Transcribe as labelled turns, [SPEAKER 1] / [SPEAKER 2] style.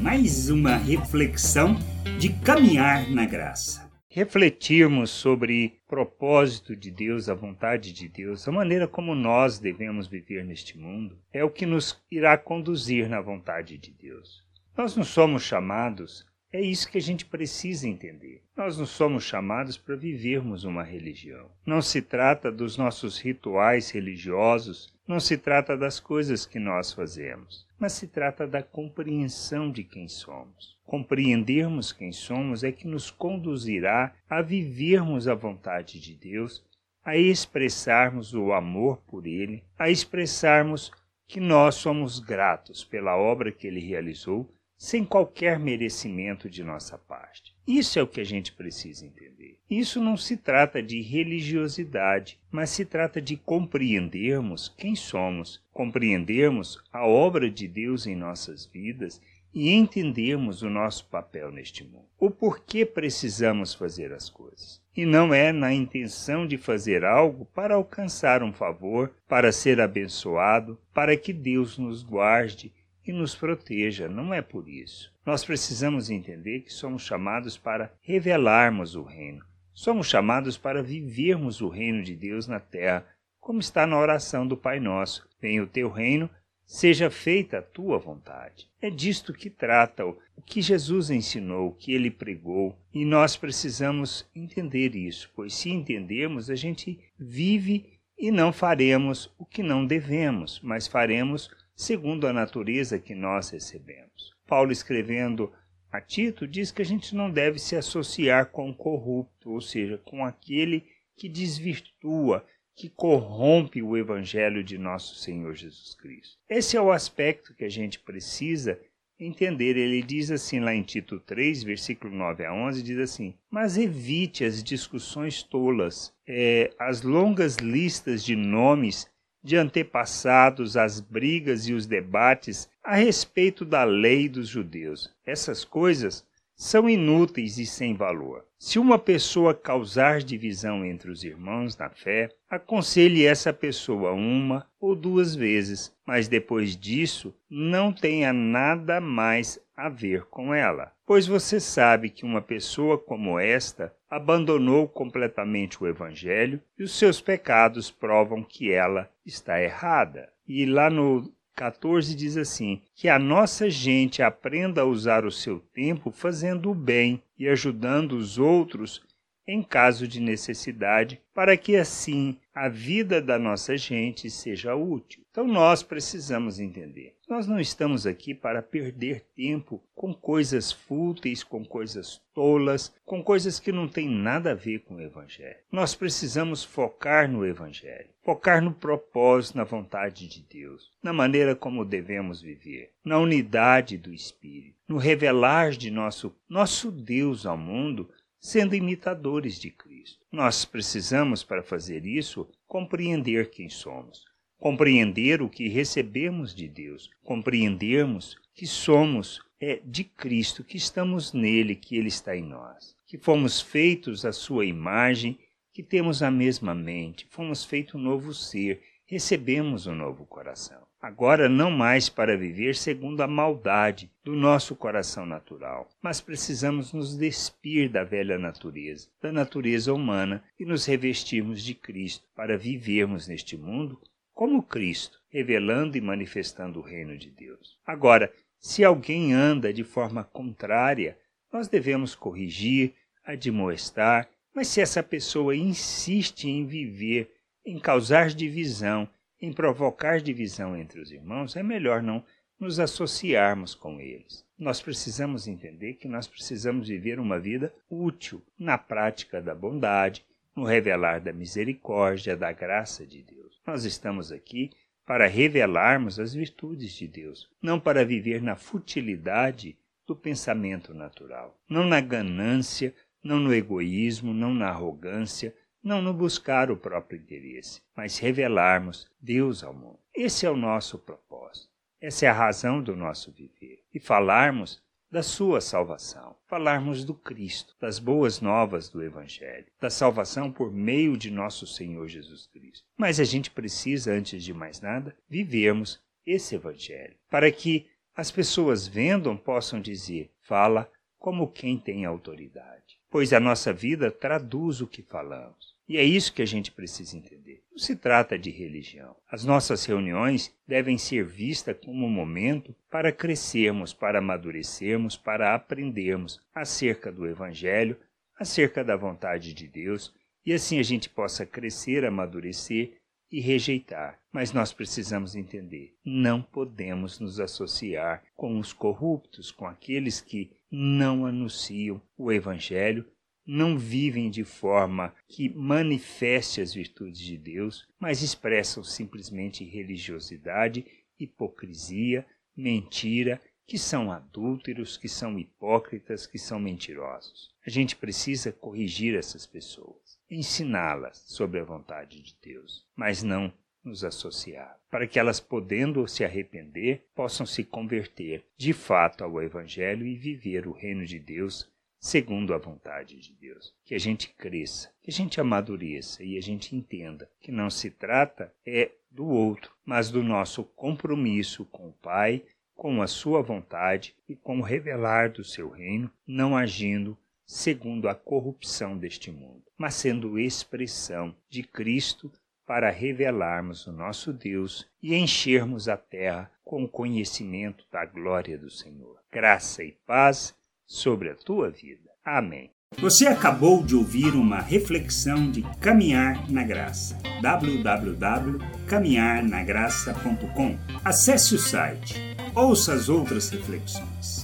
[SPEAKER 1] mais uma reflexão de caminhar na graça.
[SPEAKER 2] Refletirmos sobre o propósito de Deus, a vontade de Deus, a maneira como nós devemos viver neste mundo, é o que nos irá conduzir na vontade de Deus. Nós não somos chamados é isso que a gente precisa entender. Nós não somos chamados para vivermos uma religião. Não se trata dos nossos rituais religiosos, não se trata das coisas que nós fazemos, mas se trata da compreensão de quem somos. Compreendermos quem somos é que nos conduzirá a vivermos a vontade de Deus, a expressarmos o amor por Ele, a expressarmos que nós somos gratos pela obra que Ele realizou sem qualquer merecimento de nossa parte. Isso é o que a gente precisa entender. Isso não se trata de religiosidade, mas se trata de compreendermos quem somos, compreendermos a obra de Deus em nossas vidas e entendermos o nosso papel neste mundo. O porquê precisamos fazer as coisas. E não é na intenção de fazer algo para alcançar um favor, para ser abençoado, para que Deus nos guarde e nos proteja, não é por isso. Nós precisamos entender que somos chamados para revelarmos o reino. Somos chamados para vivermos o reino de Deus na terra, como está na oração do Pai Nosso: Venha o teu reino, seja feita a tua vontade. É disto que trata o que Jesus ensinou, o que ele pregou, e nós precisamos entender isso, pois se entendermos, a gente vive e não faremos o que não devemos, mas faremos segundo a natureza que nós recebemos. Paulo, escrevendo a Tito, diz que a gente não deve se associar com o corrupto, ou seja, com aquele que desvirtua, que corrompe o evangelho de nosso Senhor Jesus Cristo. Esse é o aspecto que a gente precisa entender. Ele diz assim lá em Tito 3, versículo 9 a 11, diz assim: Mas evite as discussões tolas, é, as longas listas de nomes de antepassados as brigas e os debates a respeito da lei dos judeus. Essas coisas são inúteis e sem valor. Se uma pessoa causar divisão entre os irmãos na fé, aconselhe essa pessoa uma ou duas vezes, mas depois disso não tenha nada mais a ver com ela. Pois você sabe que uma pessoa como esta abandonou completamente o Evangelho e os seus pecados provam que ela está errada. E lá no 14 diz assim: que a nossa gente aprenda a usar o seu tempo fazendo o bem e ajudando os outros em caso de necessidade, para que assim a vida da nossa gente seja útil. Então nós precisamos entender. Nós não estamos aqui para perder tempo com coisas fúteis, com coisas tolas, com coisas que não têm nada a ver com o Evangelho. Nós precisamos focar no Evangelho, focar no propósito, na vontade de Deus, na maneira como devemos viver, na unidade do Espírito, no revelar de nosso, nosso Deus ao mundo sendo imitadores de Cristo. Nós precisamos, para fazer isso, compreender quem somos, compreender o que recebemos de Deus, compreendermos que somos é, de Cristo, que estamos nele, que ele está em nós, que fomos feitos à sua imagem, que temos a mesma mente, fomos feitos um novo ser, recebemos um novo coração. Agora não mais para viver segundo a maldade do nosso coração natural, mas precisamos nos despir da velha natureza, da natureza humana e nos revestirmos de Cristo para vivermos neste mundo como Cristo, revelando e manifestando o reino de Deus. Agora, se alguém anda de forma contrária, nós devemos corrigir, admoestar, mas se essa pessoa insiste em viver, em causar divisão, em provocar divisão entre os irmãos, é melhor não nos associarmos com eles. Nós precisamos entender que nós precisamos viver uma vida útil na prática da bondade, no revelar da misericórdia, da graça de Deus. Nós estamos aqui para revelarmos as virtudes de Deus, não para viver na futilidade do pensamento natural, não na ganância, não no egoísmo, não na arrogância, não no buscar o próprio interesse, mas revelarmos Deus ao mundo. Esse é o nosso propósito. Essa é a razão do nosso viver. E falarmos da sua salvação, falarmos do Cristo, das boas novas do Evangelho, da salvação por meio de nosso Senhor Jesus Cristo. Mas a gente precisa, antes de mais nada, vivermos esse Evangelho, para que as pessoas vendo possam dizer: fala como quem tem autoridade. Pois a nossa vida traduz o que falamos. E é isso que a gente precisa entender. Não se trata de religião. As nossas reuniões devem ser vistas como um momento para crescermos, para amadurecermos, para aprendermos acerca do Evangelho, acerca da vontade de Deus, e assim a gente possa crescer, amadurecer e rejeitar. Mas nós precisamos entender: não podemos nos associar com os corruptos, com aqueles que não anunciam o Evangelho, não vivem de forma que manifeste as virtudes de Deus, mas expressam simplesmente religiosidade, hipocrisia, mentira, que são adúlteros, que são hipócritas, que são mentirosos. A gente precisa corrigir essas pessoas ensiná-las sobre a vontade de Deus, mas não nos associar, para que elas, podendo se arrepender, possam se converter de fato ao Evangelho e viver o reino de Deus segundo a vontade de Deus. Que a gente cresça, que a gente amadureça e a gente entenda que não se trata é do outro, mas do nosso compromisso com o Pai, com a sua vontade e com o revelar do seu reino, não agindo segundo a corrupção deste mundo, mas sendo expressão de Cristo para revelarmos o nosso Deus e enchermos a terra com o conhecimento da glória do Senhor. Graça e paz sobre a tua vida. Amém.
[SPEAKER 1] Você acabou de ouvir uma reflexão de Caminhar na Graça. www.caminharnagraça.com. Acesse o site. Ouça as outras reflexões.